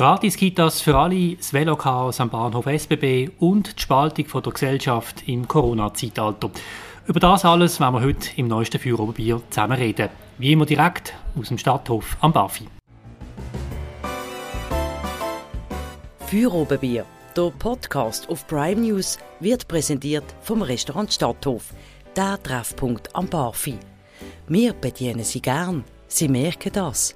Gratis-Kitas für alle, das Velochaos am Bahnhof SBB und die Spaltung von der Gesellschaft im Corona-Zeitalter. Über das alles werden wir heute im neuesten Feueroberbier zusammen reden. Wie immer direkt aus dem Stadthof am Bafi. Feuerobenbier, der Podcast auf Prime News, wird präsentiert vom Restaurant Stadthof, der Treffpunkt am Bafi. Wir bedienen Sie gern. Sie merken das.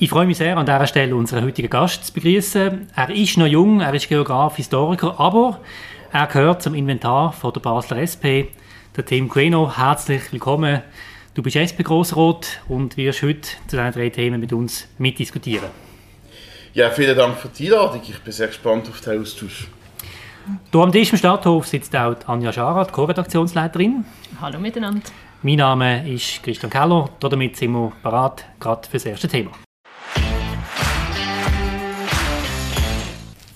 Ich freue mich sehr, an dieser Stelle unseren heutigen Gast zu begrüßen. Er ist noch jung, er ist Geograf, Historiker, aber er gehört zum Inventar von der Basler SP. Der Tim Queno, herzlich willkommen. Du bist SP-Grossrot und wirst heute zu diesen drei Themen mit uns mitdiskutieren. Ja, vielen Dank für die Einladung. Ich bin sehr gespannt auf den Austausch. Hier am Tisch im Stadthof sitzt auch Anja Scharat, Co-Redaktionsleiterin. Hallo miteinander. Mein Name ist Christian Keller. Damit sind wir bereit, gerade für das erste Thema.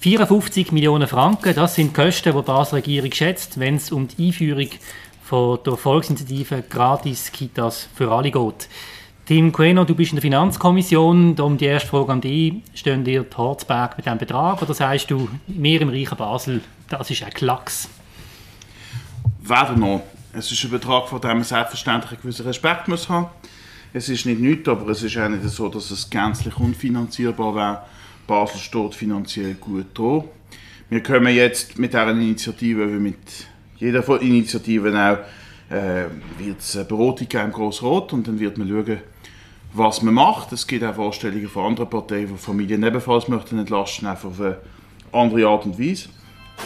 54 Millionen Franken, das sind die Kosten, die die Basler Regierung schätzt, wenn es um die Einführung von der Volksinitiative Gratis Kitas für alle geht. Tim Queno, du bist in der Finanzkommission. Um die erste Frage an dich. Stehen dir die Horzberg mit diesem Betrag oder sagst du, mehr im reichen Basel, das ist ein Klacks? Weder noch. Es ist ein Betrag, vor dem man selbstverständlich einen gewissen Respekt muss haben Es ist nicht nichts, aber es ist auch nicht so, dass es gänzlich unfinanzierbar wäre Basel steht finanziell gut da. Wir kommen jetzt mit dieser Initiative, wie mit jeder von Initiativen auch, äh, wird es eine Beratung im Grossrot und dann wird man schauen, was man macht. Es gibt auch Vorstellungen von anderen Parteien, die Familien ebenfalls möchten entlasten, einfach auf eine andere Art und Weise.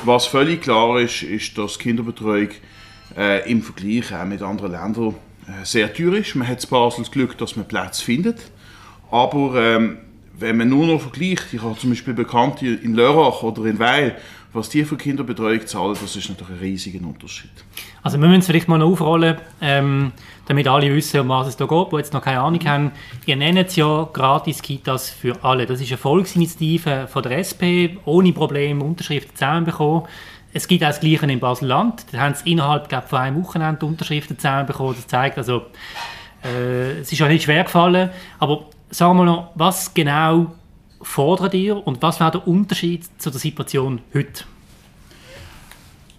Was völlig klar ist, ist, dass Kinderbetreuung äh, im Vergleich auch mit anderen Ländern äh, sehr teuer ist. Man hat in Basel das Glück, dass man Plätze findet, aber ähm, wenn man nur noch vergleicht, ich habe zum Beispiel Bekannte in Lörrach oder in Weil, was die für Kinderbetreuung zahlen, das ist natürlich ein riesiger Unterschied. Also wir müssen es vielleicht mal noch aufrollen, ähm, damit alle wissen, um was es da geht, die jetzt noch keine Ahnung haben. Ihr nennt es ja gratis Kitas für alle. Das ist eine Volksinitiative von der SP, ohne Probleme Unterschriften zusammenbekommen. Es gibt auch das Gleiche in Basel-Land. Da haben sie innerhalb glaub, von einem Wochenende Unterschriften zusammenbekommen. Das zeigt also, äh, es ist ja nicht schwer gefallen. Aber sagen wir noch, was genau fordert ihr und was wäre der Unterschied zu der Situation heute?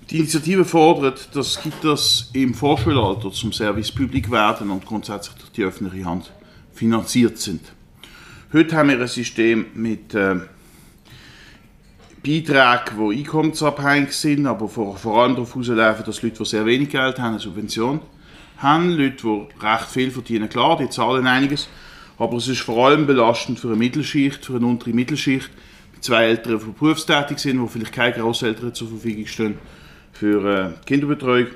Die Initiative fordert, dass Kitas im Vorschulalter zum Service Public werden und grundsätzlich durch die öffentliche Hand finanziert sind. Heute haben wir ein System mit äh, Beiträgen, die einkommensabhängig sind, aber vor, vor allem darauf herauslaufen, dass Leute, die sehr wenig Geld haben, eine Subvention haben. Leute, die recht viel verdienen, klar, die zahlen einiges. Aber es ist vor allem belastend für eine Mittelschicht, für eine untere Mittelschicht, mit zwei Eltern, die berufstätig sind, wo vielleicht keine Großeltern zur Verfügung stehen für äh, Kinderbetreuung.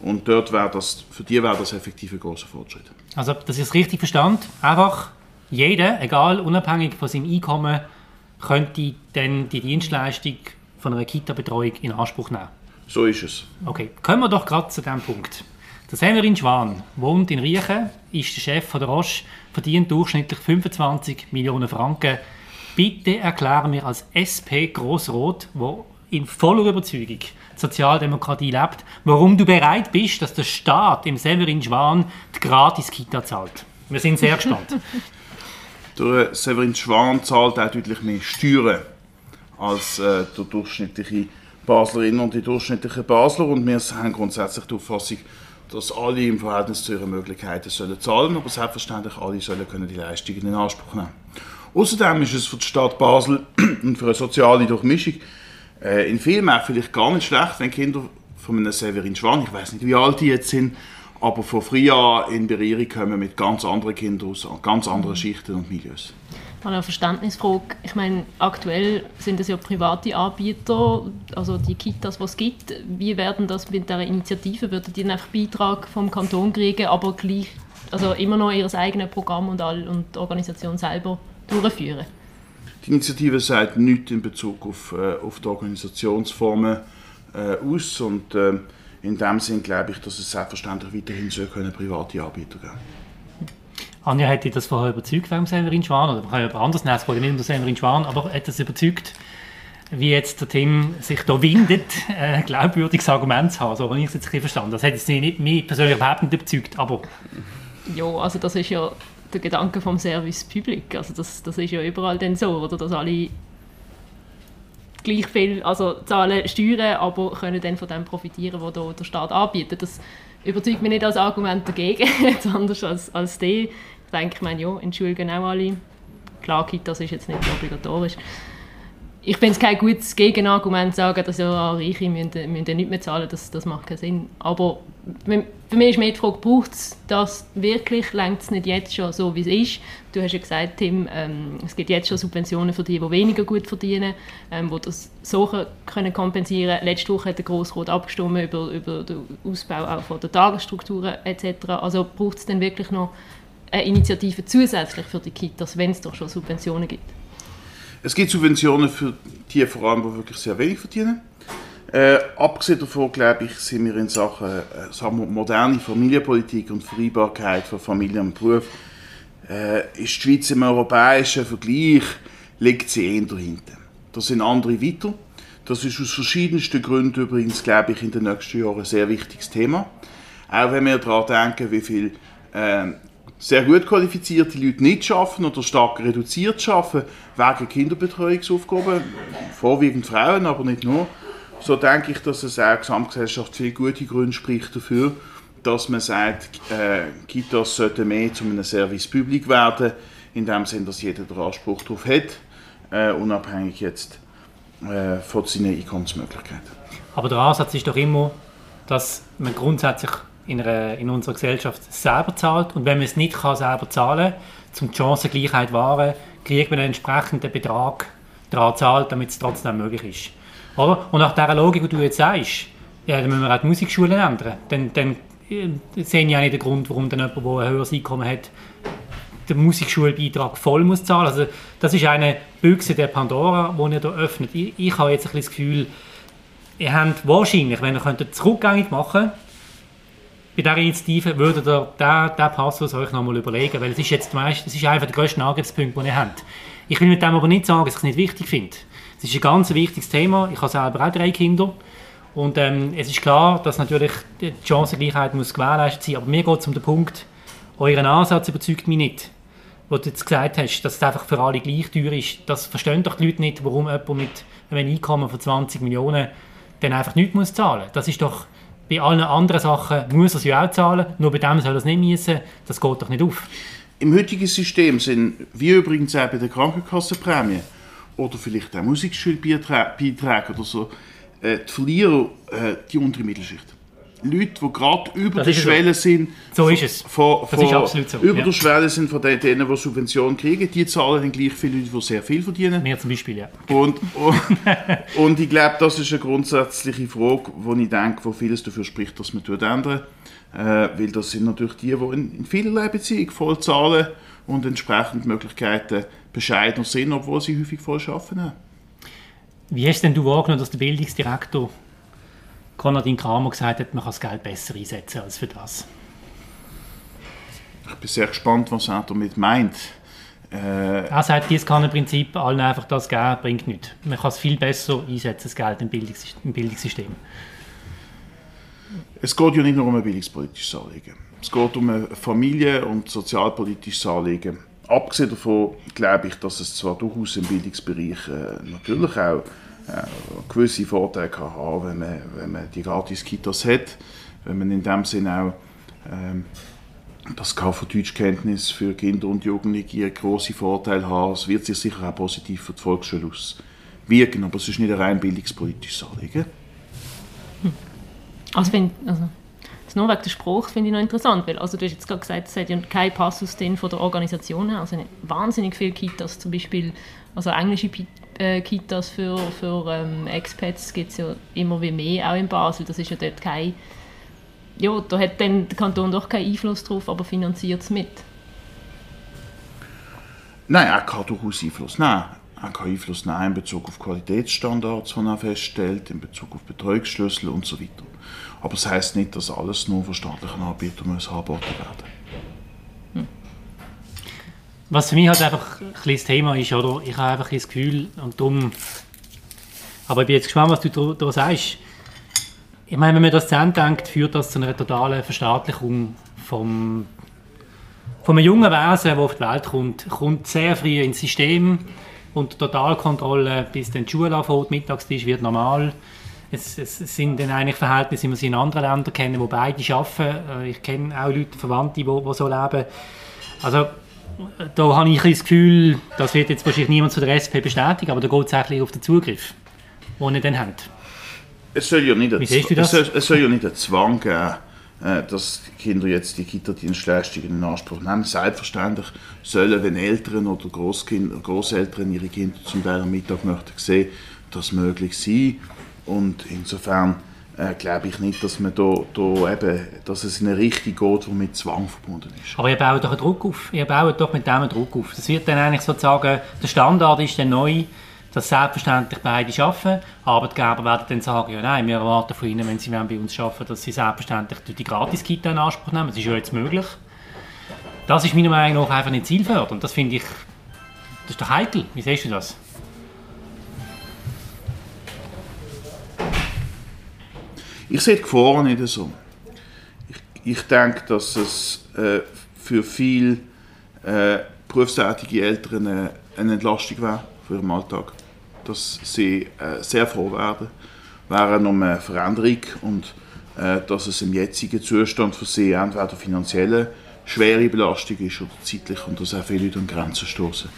Und dort wäre das, für die wäre das effektiv ein großer Fortschritt. Also, dass ich es richtig verstand, einfach jeder, egal, unabhängig von seinem Einkommen, könnte dann die Dienstleistung von einer Kita-Betreuung in Anspruch nehmen. So ist es. Okay, kommen wir doch gerade zu diesem Punkt. Der Severin Schwan wohnt in Riechen, ist der Chef von der Roche, verdient durchschnittlich 25 Millionen Franken. Bitte erkläre mir als SP Grossrot, wo in voller Überzeugung Sozialdemokratie lebt, warum du bereit bist, dass der Staat im Severin Schwan die Gratis-Kita zahlt. Wir sind sehr gespannt. der Severin Schwan zahlt auch deutlich mehr Steuern als äh, der durchschnittliche Baslerin und die durchschnittliche Basler und wir haben grundsätzlich die Auffassung, dass alle im Verhältnis zu ihren Möglichkeiten sollen zahlen, aber selbstverständlich alle sollen können die Leistungen in Anspruch nehmen. Außerdem ist es für die Stadt Basel und für eine soziale Durchmischung äh, in Filmen vielleicht gar nicht schlecht, wenn Kinder von einem Severin Schwan, ich weiß nicht, wie alt die jetzt sind, aber von früher in Berührung kommen mit ganz anderen Kindern aus ganz anderen Schichten und Milieus. Mal eine Verständnisfrage. Ich meine, aktuell sind es ja private Anbieter, also die Kitas, die es gibt. Wie werden das mit dieser Initiative? Würden die einfach Beitrag vom Kanton kriegen, aber gleich, also immer noch ihr eigenes Programm und, all, und die Organisation selber durchführen? Die Initiative sagt nichts in Bezug auf, äh, auf die Organisationsformen äh, aus und äh, in dem Sinn glaube ich, dass es selbstverständlich weiterhin so können private Anbieter geben Anja hat dich das vorher überzeugt wegen Severin Schwan, oder man kann ja anders nennen, es geht nicht um Severin Schwan, aber hat das überzeugt, wie jetzt der Tim sich da windet, ein glaubwürdiges Argument zu haben, so habe ich es jetzt ein verstanden. Das hat jetzt nicht mich persönlich überhaupt nicht überzeugt, aber... Ja, also das ist ja der Gedanke vom Service Public. Also das, das ist ja überall dann so, oder? Dass alle gleich viel, also zahlen Steuern, aber können dann von dem profitieren, was der, Staat anbietet. Das überzeugt mich nicht als Argument dagegen, anders als, als die. Ich denke, ich meine, ja, entschuldigen auch alle. Klar, das ist jetzt nicht obligatorisch ich finde es kein gutes Gegenargument zu sagen, dass ja Reiche müssen, müssen nicht mehr zahlen, das, das macht keinen Sinn. Aber für mich ist mehr die Frage, braucht es das wirklich, längt es nicht jetzt schon so, wie es ist? Du hast ja gesagt, Tim, ähm, es gibt jetzt schon Subventionen für die, die weniger gut verdienen, ähm, die das so können kompensieren können. Letzte Woche hat der Grossrat abgestimmt über, über den Ausbau auch von der Tagesstrukturen etc. Also braucht es denn wirklich noch eine Initiative zusätzlich für die Kitas, wenn es doch schon Subventionen gibt? Es gibt Subventionen für die vor allem, die wirklich sehr wenig verdienen. Äh, abgesehen davon, glaube ich, sind wir in Sachen äh, sagen wir, moderne Familienpolitik und Vereinbarkeit von Familie und Beruf, äh, ist die Schweiz im europäischen Vergleich, liegt sie eher dahinter. Da sind andere weiter. Das ist aus verschiedensten Gründen übrigens, glaube ich, in den nächsten Jahren ein sehr wichtiges Thema. Auch wenn wir daran denken, wie viel äh, sehr gut qualifizierte Leute nicht schaffen oder stark reduziert schaffen wegen Kinderbetreuungsaufgaben, vorwiegend Frauen, aber nicht nur. So denke ich, dass es auch Gesamtgesellschaft viele gute Gründe spricht dafür, dass man sagt, äh, Kitas sollten mehr zu einem Service Public werden, in dem Sinne, dass jeder den Anspruch darauf hat, äh, unabhängig jetzt äh, von seinen Einkommensmöglichkeiten. Aber der Ansatz ist doch immer, dass man grundsätzlich in, einer, in unserer Gesellschaft selber zahlt. Und wenn man es nicht kann selber zahlen kann, um die Chancengleichheit wahren, kriegt man einen entsprechenden Betrag daran zahlt, damit es trotzdem möglich ist. Oder? Und nach dieser Logik, die du jetzt sagst, ja, dann müssen wir auch die Musikschulen ändern. Dann, dann äh, sehe ich auch nicht den Grund, warum dann jemand, der ein höheres Einkommen hat, den Musikschulbeitrag voll muss zahlen. Also das ist eine Büchse der Pandora, die ihr hier öffnet. Ich, ich habe jetzt ein das Gefühl, ihr habt wahrscheinlich, wenn ihr es rückgängig machen könntet, bei dieser Initiative würdet ihr diesen, diesen Passus euch nochmal überlegen, weil es ist jetzt meist, es ist einfach der grösste Angriffspunkt, den ihr habt. Ich will mit dem aber nicht sagen, dass ich es nicht wichtig finde. Es ist ein ganz wichtiges Thema. Ich habe selber auch drei Kinder. Und ähm, es ist klar, dass natürlich die Chancengleichheit muss gewährleistet sein. Aber mir geht es um den Punkt, euren Ansatz überzeugt mich nicht. Wo du jetzt gesagt hast, dass es einfach für alle gleich teuer ist. Das verstehen doch die Leute nicht, warum jemand mit einem Einkommen von 20 Millionen dann einfach nichts muss zahlen muss. Das ist doch bei allen anderen Sachen muss er es auch zahlen, nur bei dem soll er es nicht müssen. Das geht doch nicht auf. Im heutigen System sind, wie übrigens auch bei der Krankenkassenprämie oder vielleicht auch Musikschulbeiträge oder so, äh, die Verlierer äh, die untere Mittelschicht. Leute, die gerade über der Schwelle so. sind. So ist es. Von, von, das ist so. Über ja. der Schwelle sind von denen, die Subventionen kriegen. Die zahlen dann gleich viele Leute, die sehr viel verdienen. Mehr zum Beispiel, ja. Und, und, und ich glaube, das ist eine grundsätzliche Frage, wo ich denke, wo vieles dafür spricht, dass man ändern äh, Weil das sind natürlich die, die in, in vielerlei Beziehungen voll zahlen und entsprechend Möglichkeiten bescheidener sind, obwohl sie häufig voll arbeiten. Wie hast denn du wahrgenommen, dass der Bildungsdirektor Konradin Kramer gesagt hat, man kann das Geld besser einsetzen als für das. Ich bin sehr gespannt, was er damit meint. Äh, er sagt, dieses kann im Prinzip allen einfach das geben, bringt nichts. Man kann es viel besser einsetzen, das Geld im, Bildungssystem. Im Bildungssystem. Es geht ja nicht nur um ein bildungspolitisches Anliegen. Es geht um ein familien- und sozialpolitisches Anliegen. Abgesehen davon glaube ich, dass es zwar durchaus im Bildungsbereich äh, natürlich auch gewisse Vorteile kann haben wenn wenn man die Gratis-Kitas hat, wenn man in dem Sinne auch ähm, das kann für Kinder und Jugendliche einen grossen Vorteil haben. Es wird sich sicher auch positiv für die Volksschule auswirken, aber es ist nicht ein rein bildungspolitisches Anliegen. Also wenn, also das nur wegen des Spruchs finde ich noch interessant, weil also du hast jetzt gerade gesagt, es hat ja keinen Passus von der Organisation her, also wahnsinnig viele Kitas, zum Beispiel also englische äh, Kitas für, für ähm, Expats gibt es ja immer wie mehr, auch in Basel. Das ist ja dort kein... Ja, da hat dann der Kanton doch keinen Einfluss drauf, aber finanziert es mit. Nein, er kann durchaus Einfluss nehmen. Er kann Einfluss nehmen in Bezug auf Qualitätsstandards, die er feststellt, in Bezug auf Betreuungsschlüssel und so weiter. Aber das heisst nicht, dass alles nur von staatlichen Anbietern angeboten werden. Was für mich halt einfach ein das Thema ist, oder? Ich habe einfach das Gefühl, und darum, aber ich bin jetzt gespannt, was du da sagst. Ich meine, wenn man das zu Ende denkt, führt das zu einer totalen Verstaatlichung vom, einem jungen Wesen, der auf die Welt kommt, kommt sehr früh ins System und Totalkontrolle, bis Schule anfängt, Mittagstisch wird normal. Es, es, sind dann eigentlich Verhältnisse, wie wir sie in anderen Ländern kennen, wo beide arbeiten. Äh, ich kenne auch Leute, Verwandte, die, die so leben. Also da habe ich das Gefühl, das wird jetzt wahrscheinlich niemand zu der SP bestätigen, aber da geht es eigentlich auf den Zugriff, den ihr dann habt. Es soll ja nicht, ein, es soll, es soll ja nicht einen Zwang geben, dass die Kinder jetzt die Kita-Dienstleistungen in Anspruch nehmen. Selbstverständlich sollen, wenn Eltern oder Großeltern ihre Kinder zum Teil am Mittag möchten sehen, das möglich sein. Und insofern äh, glaube ich nicht, dass, man da, da eben, dass es in eine Richtung geht, die mit Zwang verbunden ist. Aber ihr baut doch einen Druck auf. Ihr baut doch mit dem einen Druck auf. Das wird dann eigentlich sozusagen, der Standard ist dann neu, dass selbstverständlich beide arbeiten. Arbeitgeber werden dann sagen, ja nein, wir erwarten von ihnen, wenn sie bei uns arbeiten, dass sie selbstverständlich die Gratis-Kita in Anspruch nehmen. Das ist ja jetzt möglich. Das ist meiner Meinung nach einfach nicht zielführend. das finde ich, das ist doch heikel. Wie siehst du das? Ich sehe die Gefahren nicht so. Ich, ich denke, dass es äh, für viele äh, berufstätige Eltern eine, eine Entlastung wäre für ihren Alltag dass sie äh, sehr froh werden während um eine Veränderung und äh, dass es im jetzigen Zustand für sie entweder finanzielle schwere Belastung ist oder zeitlich und dass auch viele Leute an Grenzen stoßen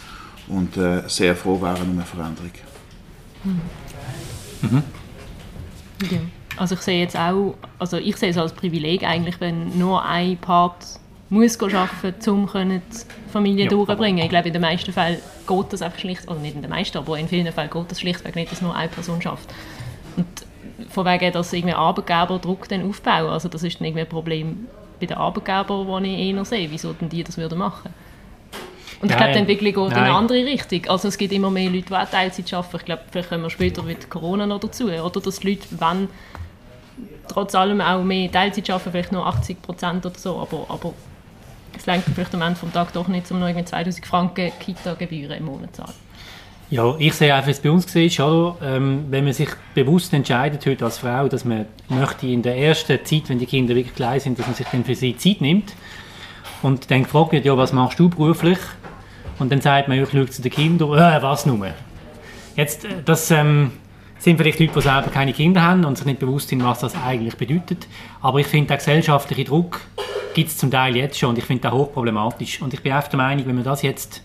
und äh, sehr froh wären um eine Veränderung. Mhm. Mhm. Ja. Also ich sehe jetzt auch, also ich sehe es als Privileg eigentlich, wenn nur ein Part muss arbeiten, um die Familie ja. durchzubringen. Ich glaube, in den meisten Fällen geht das einfach schlicht, oder nicht in den meisten, aber in vielen Fällen geht das schlichtweg nicht, dass nur eine Person schafft. Und von wegen, dass irgendwie Arbeitgeber Druck dann aufbauen, also das ist dann irgendwie ein Problem bei den Arbeitgebern, das ich eher sehe, wieso denn die das würden machen und ich glaube, die Entwicklung geht Nein. in eine andere Richtung. Also es gibt immer mehr Leute, die auch Teilzeit arbeiten. Ich glaube, vielleicht kommen wir später mit Corona noch dazu. Oder dass die Leute, wenn trotz allem auch mehr Teilzeit arbeiten, vielleicht nur 80 Prozent oder so, aber, aber es lenkt vielleicht am Ende des Tages doch nicht, um noch 2000 Franken Kita-Gebühren im Monat zu zahlen. Ja, ich sehe einfach, wie es bei uns war, oder? Ähm, wenn man sich bewusst entscheidet heute als Frau, dass man möchte in der ersten Zeit, wenn die Kinder wirklich klein sind, dass man sich dann für sie Zeit nimmt und dann gefragt wird, ja, was machst du beruflich? Und dann sagt man, ich schaue zu den Kindern, äh, was nur? Jetzt, äh, das ähm, sind vielleicht Leute, die selber keine Kinder haben und sich nicht bewusst sind, was das eigentlich bedeutet. Aber ich finde, der gesellschaftliche Druck gibt es zum Teil jetzt schon und ich finde das hochproblematisch. Und ich bin einfach der Meinung, wenn man das jetzt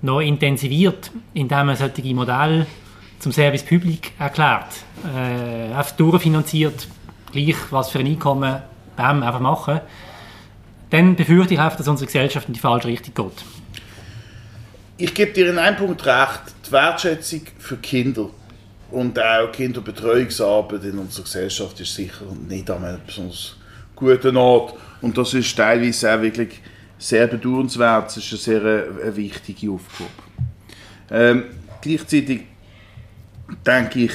noch intensiviert, indem man solche Modelle zum Service Public erklärt, äh, einfach durchfinanziert, gleich was für ein Einkommen, bam, einfach machen, dann befürchte ich einfach, dass unsere Gesellschaft in die falsche Richtung geht. Ich gebe dir in einem Punkt recht, die Wertschätzung für Kinder und auch Kinderbetreuungsarbeit in unserer Gesellschaft ist sicher nicht an einem besonders guten Ort. Und das ist teilweise auch wirklich sehr bedauernswert. Es ist eine sehr eine äh, wichtige Aufgabe. Ähm, gleichzeitig denke ich,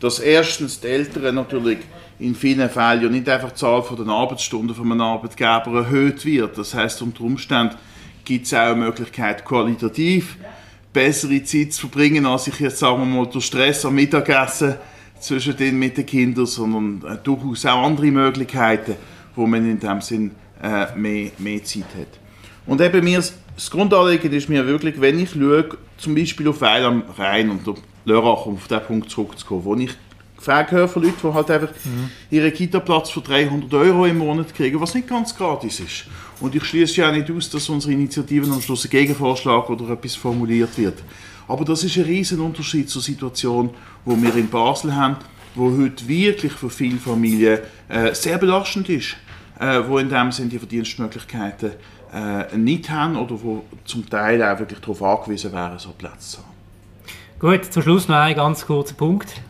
dass erstens die Eltern natürlich in vielen Fällen ja nicht einfach die Zahl von den Arbeitsstunden von einem Arbeitgeber erhöht wird. Das heißt unter Umständen gibt es auch eine Möglichkeit, qualitativ bessere Zeit zu verbringen, als ich jetzt sagen wir mal durch Stress am Mittagessen zwischen den mit den Kindern, sondern äh, durchaus auch andere Möglichkeiten wo man in dem Sinn äh, mehr, mehr Zeit hat. Und eben mir, das Grundanliegen ist mir wirklich, wenn ich schaue, zum Beispiel auf Weil am Rhein und der Lörrach, um auf diesen Punkt zurückzukommen, wo ich Leuten, die halt einfach mhm. ihren Kita-Platz für 300 Euro im Monat kriegen, was nicht ganz gratis ist. Und ich schließe ja nicht aus, dass unsere Initiativen am Schluss ein Gegenvorschlag oder etwas formuliert wird. Aber das ist ein riesen Unterschied zur Situation, wo wir in Basel haben, wo heute wirklich für viele Familien äh, sehr belastend ist äh, wo in dem Sinne die Verdienstmöglichkeiten äh, nicht haben oder wo zum Teil auch wirklich darauf angewiesen wären, so Plätze zu haben. Gut, zum Schluss noch ein ganz kurzer Punkt.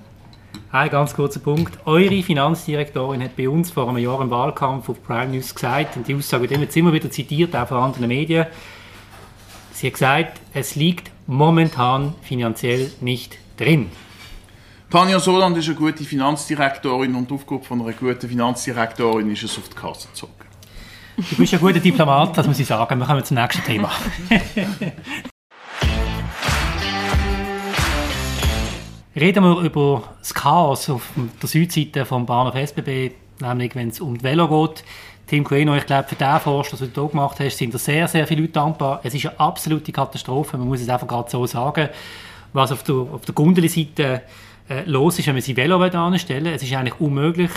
Ein ganz kurzer Punkt. Eure Finanzdirektorin hat bei uns vor einem Jahr im Wahlkampf auf Prime News gesagt, und die Aussage wird jetzt immer wieder zitiert, auch von anderen Medien, sie hat gesagt, es liegt momentan finanziell nicht drin. Tanja Soland ist eine gute Finanzdirektorin und Aufgabe von einer guten Finanzdirektorin ist es, auf die Kasse zu zocken. Du bist ein guter Diplomat, das muss ich sagen. Wir kommen zum nächsten Thema. Reden wir über das Chaos auf der Südseite vom Bahnhof SBB, nämlich wenn es um die Velo geht. Tim Queno, ich glaube, für den Vorstoß, den du hier gemacht hast, sind da sehr, sehr viele Leute dankbar. Es ist eine absolute Katastrophe, man muss es einfach gerade so sagen. Was auf der, auf der Gundeli-Seite äh, los ist, wenn man sie Velo anstellen Es ist eigentlich unmöglich.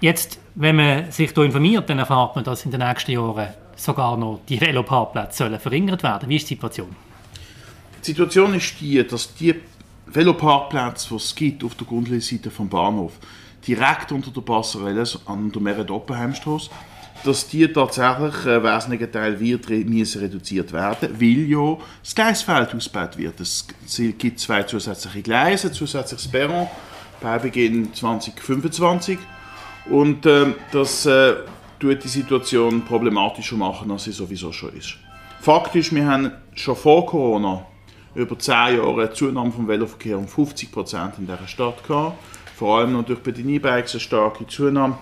Jetzt, wenn man sich hier informiert, dann erfahrt man, dass in den nächsten Jahren sogar noch die Veloparkplätze sollen verringert werden. Wie ist die Situation? Die Situation ist die, dass die Veloparkplätze, die es gibt auf der Gundeli-Seite vom Bahnhof, direkt unter der Passerelle an der Merit-Oppenheimstrasse, dass die tatsächlich einen äh, wesentlichen Teil wird müssen reduziert werden, weil ja das Gleisfeld ausgebaut wird. Es gibt zwei zusätzliche Gleise, zusätzliches Perron. Bei Beginn 2025 und äh, das äh, tut die Situation problematischer machen, als sie sowieso schon ist. Faktisch, wir haben schon vor Corona über zehn Jahre eine Zunahme vom Veloverkehr um 50 Prozent in dieser Stadt gehabt. Vor allem natürlich bei den E-Bikes eine starke Zunahme.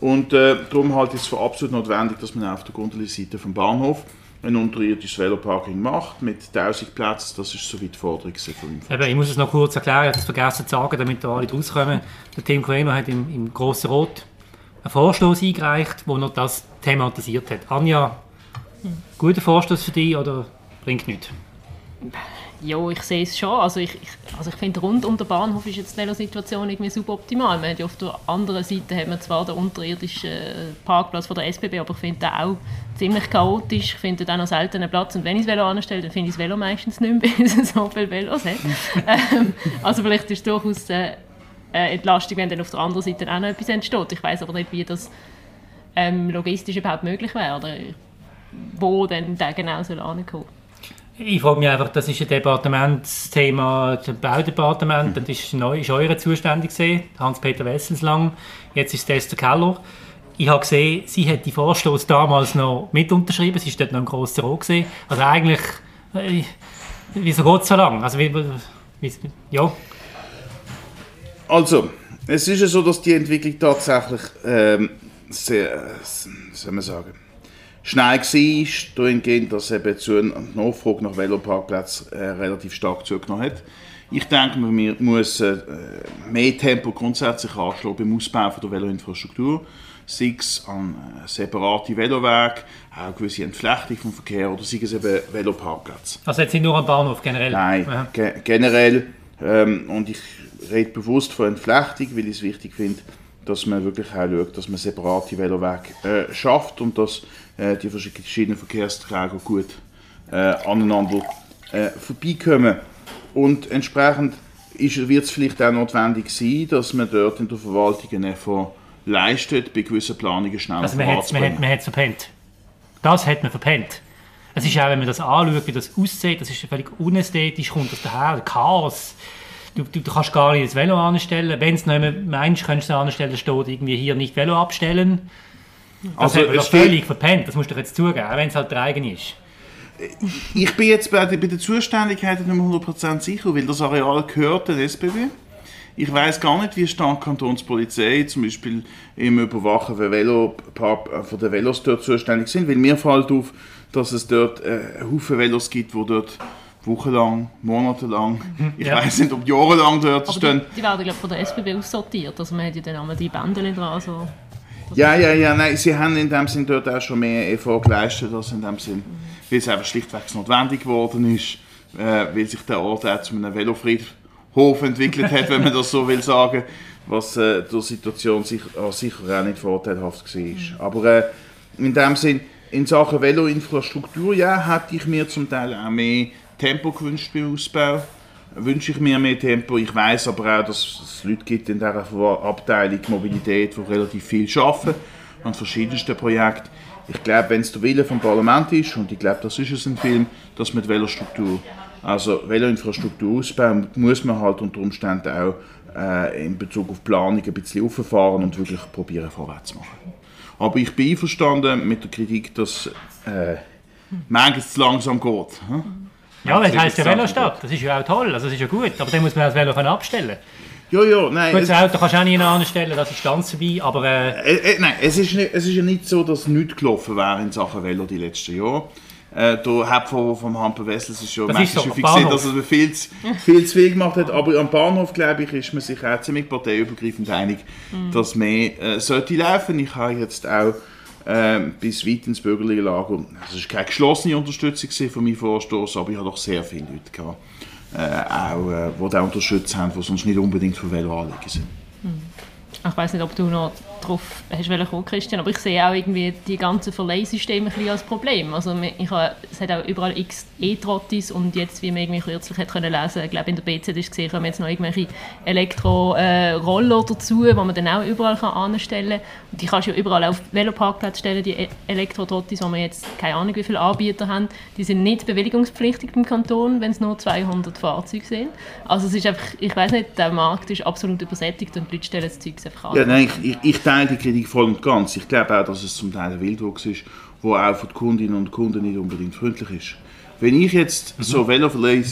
Und äh, darum halte ich es für absolut notwendig, dass man auf der Gondeli-Seite vom Bahnhof ein unterirdisches Veloparking macht mit 1000 Plätzen. Das ist soweit die Forderung von Eben, Ich muss es noch kurz erklären, ich habe es vergessen zu sagen, damit da alle rauskommen. Der Tim Kramer hat im, im Grossen Rot einen Vorstoß eingereicht, wo noch das thematisiert hat. Anja, guter Vorstoß für dich oder bringt nichts? Ja, ich sehe es schon. Also ich, ich, also ich finde, rund um den Bahnhof ist jetzt die Situation irgendwie suboptimal. Man auf der anderen Seite hat man zwar den unterirdischen Parkplatz von der SBB, aber ich finde den auch ziemlich chaotisch. Ich finde den auch noch selten Platz. Und wenn ich das Velo anstelle, dann finde ich das Velo meistens nicht mehr, weil es so viele Velos hat. ähm, also vielleicht ist es durchaus äh, eine Entlastung, wenn dann auf der anderen Seite auch noch etwas entsteht. Ich weiß aber nicht, wie das ähm, logistisch überhaupt möglich wäre oder wo dann der genau soll ankommen ich frage mich einfach, das ist ein Departementsthema, das Baudepartement, mhm. das ist, neu, ist eure zuständig gesehen, Hans-Peter Wesselslang, jetzt ist es Esther Keller. Ich habe gesehen, sie hat die Vorstoß damals noch mit unterschrieben, sie ist dort noch im grossen Rot gesehen. Also eigentlich, äh, wieso geht es so lange? Also, wie, wie, ja. Also, es ist ja so, dass die Entwicklung tatsächlich ähm, sehr, äh, soll man sagen, schnell war, dahingehend, dass eben die Nachfrage nach Veloparkplätzen äh, relativ stark zugenommen hat. Ich denke, man muss äh, mehr Tempo grundsätzlich anschlagen beim Ausbau von der Veloinfrastruktur, sei es an äh, separate Velowege, auch gewisse Entflechtung vom Verkehr oder sei es eben Veloparkplätze. Also jetzt nicht nur am Bahnhof generell? Nein, ge generell. Ähm, und ich rede bewusst von Entflechtung, weil ich es wichtig finde, dass man wirklich auch schaut, dass man separate Velowege äh, schafft und dass die verschiedenen Verkehrsträger gut äh, aneinander äh, vorbeikommen. Und entsprechend wird es vielleicht auch notwendig sein, dass man dort in der Verwaltung einen Effort leistet, bei gewissen Planungen schneller also man hat, man, hat, man verpennt. Das hat man verpennt. Es ist auch, wenn man das anschaut, wie das aussieht, das ist völlig unästhetisch, kommt das daher, Chaos. Du, du, du, kannst gar nicht das Velo anstellen. Wenn es noch jemand meinst, kannst du es anstellen, steht irgendwie hier nicht Velo abstellen. Das also, hat man doch völlig verpennt, das musst du jetzt zugeben, auch wenn es halt der eigene ist. Ich bin jetzt bei, bei der Zuständigkeit nicht mehr 100% sicher, weil das Areal gehört der SBB. Ich weiß gar nicht, wie stark die Kantonspolizei zum Beispiel im Überwachen von, Velo, von den Velos dort zuständig sind, weil mir fällt auf, dass es dort äh, Haufen Velos gibt, die dort wochenlang, monatelang, mhm. ich ja. weiß nicht, ob jahrelang dort Aber stehen. Die, die werden glaube von der SBB aussortiert, also man hat ja dann einmal die Bänder dran. So. Ja, ja, ja, nein, sie haben in dem Sinn dort auch schon mehr Effort geleistet, als in dem Sinn, mhm. weil es einfach schlichtweg notwendig geworden ist, äh, weil sich der Ort auch zu einem Velofriedhof entwickelt hat, wenn man das so will sagen, was äh, der Situation sich, äh, sicher auch nicht vorteilhaft war. Mhm. Aber äh, in dem Sinn, in Sachen Veloinfrastruktur, ja, hätte ich mir zum Teil auch mehr Tempo gewünscht beim Ausbau wünsche ich mir mehr Tempo. Ich weiß aber auch, dass es Leute gibt in dieser Abteilung Mobilität, die relativ viel arbeiten an verschiedensten Projekten. Ich glaube, wenn es der Wille vom Parlament ist, und ich glaube, das ist es im Film, dass die Velostruktur, also Veloinfrastruktur ausbauen, muss man halt unter Umständen auch äh, in Bezug auf Planung ein bisschen auffahren und wirklich probieren vorwärts zu machen. Aber ich bin einverstanden mit der Kritik, dass äh, manches zu langsam geht. Hm? Ja, das heisst ja Velostadt. Das ist ja auch toll, also das ist ja gut. Aber dann muss man das Velo abstellen ja, ja, nein. Gut, das Auto kannst du auch nicht anstellen, das ist ganz vorbei, aber... Äh, äh, äh, nein, es ist, nicht, es ist ja nicht so, dass nichts gelaufen wäre in Sachen Velo die letzten Jahre. Äh, der Hauptvorwurf vom Hamper Wessels ist schon ist so, häufig gesehen, dass er viel zu, viel zu viel gemacht hat. Aber am Bahnhof, glaube ich, ist man sich auch ziemlich parteiübergreifend einig, dass mehr äh, sollte laufen. Ich habe jetzt auch ähm, bis weit ins bürgerliche Lager, es ist keine geschlossene Unterstützung von meinem Vorstoß, aber ich habe doch sehr viele Leute gehabt, äh, auch, äh, die den unterstützt haben, die sonst nicht unbedingt für Velo anliegen sind. Ich weiß nicht, ob du noch drauf hast kommen, Christian, aber ich sehe auch irgendwie die ganzen Verleihsysteme ein bisschen als Problem. Also ich habe, es hat auch überall x E-Trottis und jetzt, wie man irgendwie kürzlich hat können lesen, ich glaube in der BZ ist gesehen, kommen jetzt noch irgendwelche Elektro-Roller dazu, die man dann auch überall kann anstellen kann. Die kannst du ja überall auf Veloparkplätze stellen, die E- Elektro-Trottis, wo wir jetzt keine Ahnung wie viele Anbieter haben, die sind nicht bewilligungspflichtig beim Kanton, wenn es nur 200 Fahrzeuge sind. Also es ist einfach, ich weiß nicht, der Markt ist absolut übersättigt und die Leute stellen das Zeug einfach an. Ja, nein, ich, ich, ich teile die Kritik voll und ganz. Ich glaube auch, dass es zum Teil ein Wildwuchs ist, wo auch für die Kundinnen und Kunden nicht unbedingt freundlich ist. Wenn ich jetzt so Veloverleih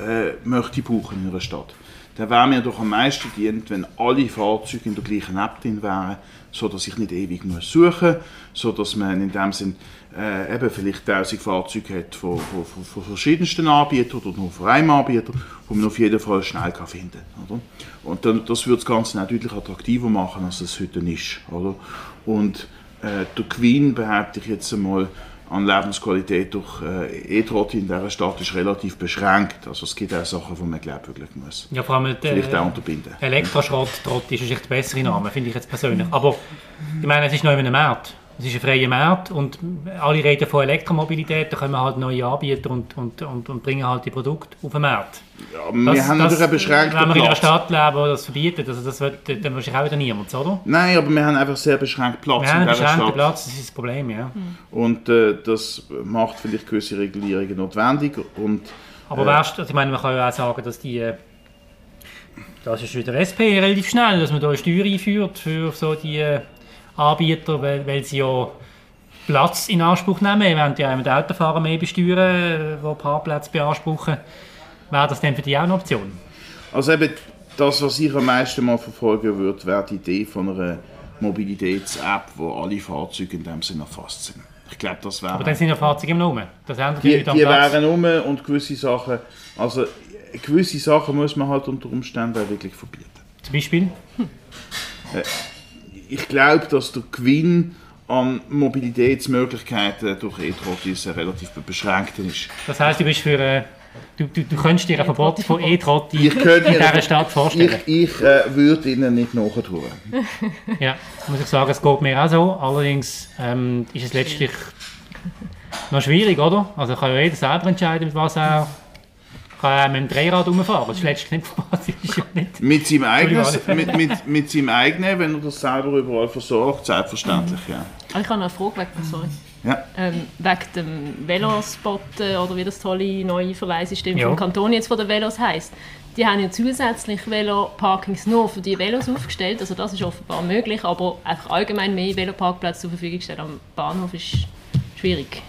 äh, möchte brauchen in einer Stadt, dann wäre mir doch am meisten dient, wenn alle Fahrzeuge in der gleichen App drin wären, so dass ich nicht ewig muss suchen muss, so dass man in dem Sinn äh, eben vielleicht 1000 Fahrzeuge hat von, von, von, von verschiedensten Anbietern oder nur von einem Anbieter, wo man auf jeden Fall schnell kann finden kann. Und dann, das würde das Ganze auch deutlich attraktiver machen, als es heute ist. Oder? Und äh, der Gewinn, behaupte ich jetzt einmal, an Lebensqualität durch äh, E-Trotti in dieser Stadt ist relativ beschränkt. Also es gibt auch Sachen, die man glaubwürdig muss. Ja, vor allem Vielleicht auch unterbinden. Elektroschrott, Trott ist wahrscheinlich der bessere Name, finde ich jetzt persönlich. Aber ich meine, es ist noch in einem Markt. Es ist ein freier Markt und alle reden von Elektromobilität, da kommen halt neue Anbieter und, und, und, und bringen halt die Produkte auf den Markt. Ja, wir haben natürlich einen beschränkten Wenn wir in einer. Stadt leben, die das verbietet, also das wird dann wahrscheinlich auch wieder niemand, oder? Nein, aber wir haben einfach sehr beschränkt Platz Wir haben in dieser beschränkten Stadt. Platz, das ist das Problem, ja. Und äh, das macht vielleicht gewisse Regulierungen notwendig. Und Aber Äh. weißt, also ich meine, man kann ja auch sagen, dass die, äh, das ist wieder SP relativ schnell, dass man da eine Steuer einführt für so die äh, Anbieter, weil, weil sie ja Platz in Anspruch nehmen. Wir wollen ja auch mit Autofahrern mehr besteuern, äh, die Parkplätze beanspruchen. Wäre das dann für die auch eine Option? Also eben das, was ich am meisten mal verfolgen würde, wäre die Idee von einer Mobilitäts-App, wo alle Fahrzeuge in dem Sinne erfasst sind. Ich glaube, das wäre... Aber dann sind ja Fahrzeuge immer rum. Das ändert die, die Platz. wären um und gewisse Sachen, also gewisse Sachen muss man halt unter Umständen auch wirklich verbieten. Zum Beispiel? Ich glaube, dass der Gewinn an Mobilitätsmöglichkeiten durch E-Trottis relativ beschränkter ist. Das heisst, du bist für... Äh, du, du, du könntest dir ein Verbot von E-Trotti in dieser Stadt vorstellen. Ich, ich äh, würde Ihnen nicht nachtun. Ja, muss ich sagen, es geht mir auch so. Allerdings ähm, ist es letztlich noch schwierig, oder? Also kann ja jeder selber entscheiden, mit was er kann auch mit dem Dreirad rumfahren. Das ist letztlich nicht problematisch. ist ja nicht. Mit seinem eigenen, mit, mit, mit seinem eigenen, wenn er das selber überall versorgt, selbstverständlich, ja. Ah, Ich habe noch eine Frage wegen, sorry. ja. Ähm, wegen dem Velospot oder wie das tolle neue Verleihsystem Ja. vom Kanton jetzt von den Velos heisst. Die haben ja zusätzlich Veloparkings nur für die Velos aufgestellt. Also das ist offenbar möglich, aber einfach allgemein mehr Veloparkplätze zur Verfügung stellen am Bahnhof ist schwierig.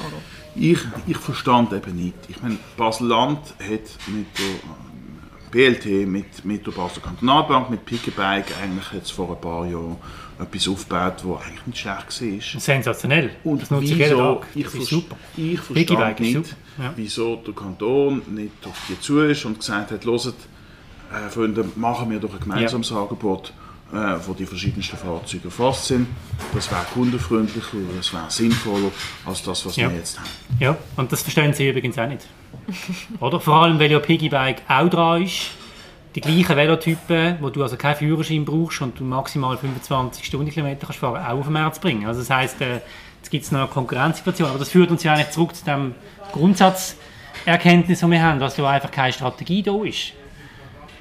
Oder? Ich, ich verstand eben nicht. Ich meine, Basel-Land hat mit der ähm, BLT, mit, mit der Basel Kantonalbank, mit Pickebike eigentlich jetzt vor ein paar Jahren etwas aufgebaut, was eigentlich nicht schlecht war. Sensationell. Und das nutze ich jeden Tag. ich, Das ist vers- super. ich verstand nicht, super, ja. wieso der Kanton nicht auf die zu ist und gesagt hat, hört, äh, Freunde, machen wir doch ein gemeinsames Angebot, äh, wo die verschiedensten Fahrzeuge erfasst sind. Das wäre kundenfreundlicher, das wäre sinnvoller als das, was Ja. wir jetzt haben. Ja, und das verstehen sie übrigens auch nicht. Oder? Vor allem, weil ja Piggyback auch dran ist. Die gleichen Velotypen, wo du also keinen Führerschein brauchst und du maximal 25 Stundenkilometer kannst fahren, auch auf den zu bringen. Also das heisst, äh, jetzt gibt es noch eine Konkurrenzsituation. Aber das führt uns ja eigentlich zurück zu dem Grundsatzerkenntnis, die wir haben, dass ja einfach keine Strategie da ist.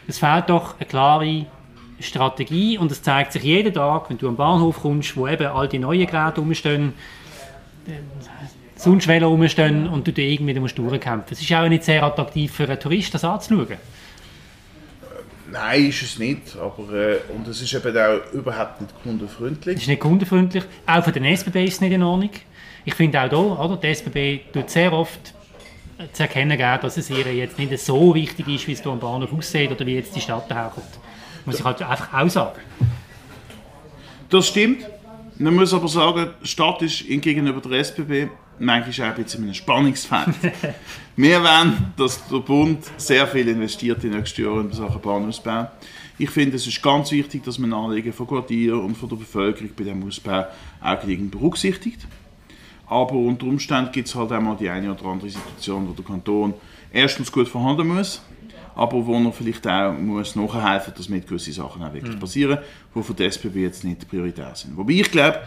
Es fehlt doch eine klare Strategie und es zeigt sich jeden Tag, wenn du am Bahnhof kommst, wo eben all die neuen Geräte rumstehen, Velo rumstehen und du da irgendwie musst durchkämpfen. Es ist auch nicht sehr attraktiv für einen Tourist, das anzuschauen. Nein, ist es nicht. Aber, äh, und es ist eben auch überhaupt nicht Es kundenfreundlich. ist nicht kundenfreundlich. Auch für den SBB ist es nicht in Ordnung. Ich finde auch hier, oder, die SBB tut sehr oft zu erkennen geben, dass es ihr jetzt nicht so wichtig ist, wie es hier am Bahnhof aussieht oder wie jetzt die Stadt daherkommt. Muss ich halt einfach auch sagen. Das stimmt. Man muss aber sagen, Stadt ist gegenüber der SBB manchmal auch ein bisschen in einem Spannungsfeld. wir wollen, dass der Bund sehr viel investiert in nächsten Jahren in Sachen Bahnausbau. Ich finde, es ist ganz wichtig, dass man Anliegen von Quartier und von der Bevölkerung bei diesem Ausbau auch berücksichtigt. Aber unter Umständen gibt es halt auch mal die eine oder andere Situation, wo der Kanton erstens gut vorhanden muss, aber wo er vielleicht auch muss nachhelfen muss, dass mit gewisse Sachen auch wirklich mhm. passieren, die für die SBB jetzt nicht prioritär sind. Wobei ich glaube,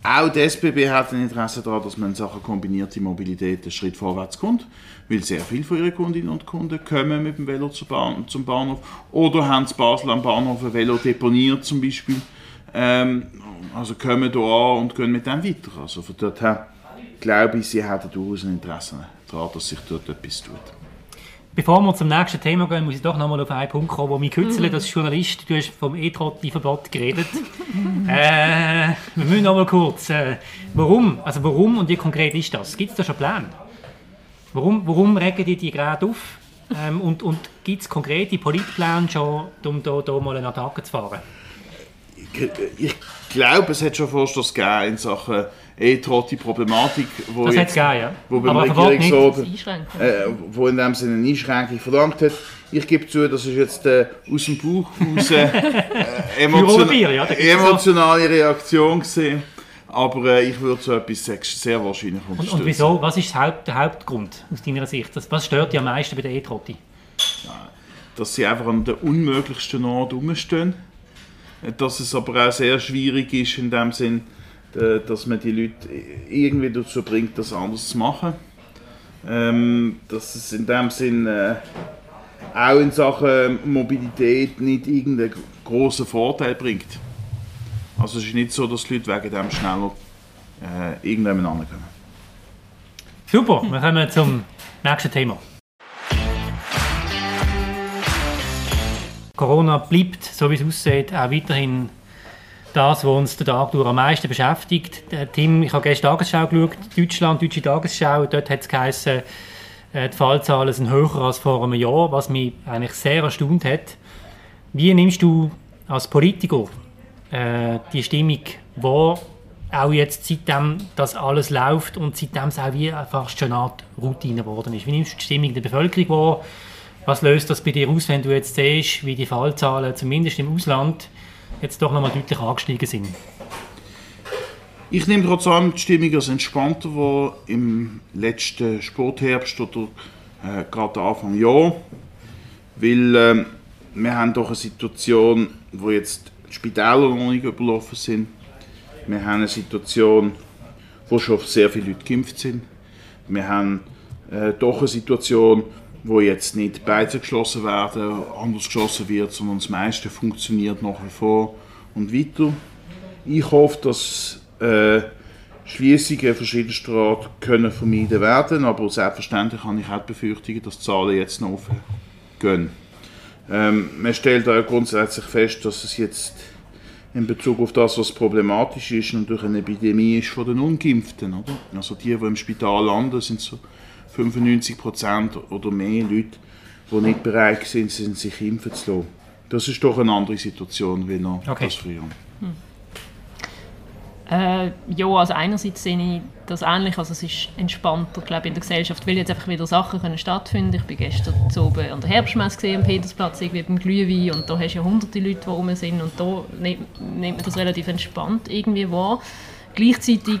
auch die SBB hat ein Interesse daran, dass man in Sachen kombinierte Mobilität einen Schritt vorwärts kommt, weil sehr viele von ihren Kundinnen und Kunden kommen mit dem Velo zum Bahnhof oder haben in Basel am Bahnhof ein Velo deponiert zum Beispiel. Ähm, also kommen hier an und gehen mit dem weiter. Also von dort her glaube ich, sie haben durchaus ein Interesse daran, dass sich dort etwas tut. Bevor wir zum nächsten Thema gehen, muss ich doch noch mal auf einen Punkt kommen, wo mich kürzlich als Journalist, du hast vom E-Trotti-Verbot geredet. äh, wir müssen noch mal kurz, äh, warum, also warum und wie konkret ist das? Gibt es da schon Pläne? Warum, warum regen die die gerade auf? Ähm, und und gibt es konkrete Politpläne schon, um da, da mal eine Attacke zu fahren? Ich, ich glaube, es hat schon Vorstoß gegeben in Sachen E-Trotti-Problematik, wo, das jetzt, gegeben, ja. wo beim Regierungsrat, äh, wo in dem Sinne eine Einschränkung verlangt hat. Ich gebe zu, das ist jetzt äh, aus dem Bauch raus äh, emotion ja, emotionale Reaktion gesehen. Aber äh, ich würde so etwas sehr wahrscheinlich unterstützen. Und, und wieso? Was ist Haupt, der Hauptgrund aus deiner Sicht? Was stört dich am meisten bei der E-Trotti? Ja, dass sie einfach an der unmöglichsten Ort rumstehen. Dass es aber auch sehr schwierig ist in dem Sinn, äh, dass man die Leute irgendwie dazu bringt, das anders zu machen. Ähm, dass es in dem Sinn äh, auch in Sachen Mobilität nicht irgendeinen großen Vorteil bringt. Also es ist nicht so, dass die Leute wegen dem schneller äh, irgendjemand ankommen. Super, wir kommen zum nächsten Thema. Corona bleibt, so wie es aussieht, auch weiterhin das, was uns den Tag durch am meisten beschäftigt. Äh, Tim, ich habe gestern Tagesschau geschaut, Deutschland, deutsche Tagesschau, dort hat es geheißen, äh, die Fallzahlen sind höher als vor einem Jahr, was mich eigentlich sehr erstaunt hat. Wie nimmst du als Politiker äh, die Stimmung wahr, auch jetzt seitdem das alles läuft und seitdem es auch wie fast schon eine Art Routine geworden ist? Wie nimmst du die Stimmung der Bevölkerung wahr? Was löst das bei dir aus, wenn du jetzt siehst, wie die Fallzahlen zumindest im Ausland jetzt doch nochmal deutlich angestiegen sind. Ich nehme trotzdem die Stimmung als entspannter wahr im letzten Sportherbst oder äh, gerade Anfang Jahr, weil äh, wir haben doch eine Situation, wo jetzt die Spitäler noch nicht überlaufen sind. Wir haben eine Situation, wo schon sehr viele Leute geimpft sind. Wir haben äh, doch eine Situation, wo jetzt nicht beide geschlossen werden, anders geschlossen wird, sondern das meiste funktioniert nach wie vor und weiter. Ich hoffe, dass äh, Schließungen verschiedenster Art können vermieden werden, aber selbstverständlich habe ich auch die Befürchtung, dass die Zahlen jetzt noch aufgehen. Ähm, man stellt auch grundsätzlich fest, dass es jetzt in Bezug auf das, was problematisch ist, natürlich eine Epidemie ist von den Ungeimpften. Oder? Also die, die im Spital landen, sind so 95% oder mehr Leute, die nicht bereit sind, sich impfen zu lassen. Das ist doch eine andere Situation wie noch okay. das früher. Hm. Äh, ja, also einerseits sehe ich das ähnlich, also es ist entspannter, glaube in der Gesellschaft, weil jetzt einfach wieder Sachen können stattfinden. Ich bin gestern zu oben an der Herbstmesse gesehen am Petersplatz, irgendwie beim Glühwein und da hast du ja hunderte Leute, die rum sind und da nimmt, nimmt man das relativ entspannt irgendwie wahr. Gleichzeitig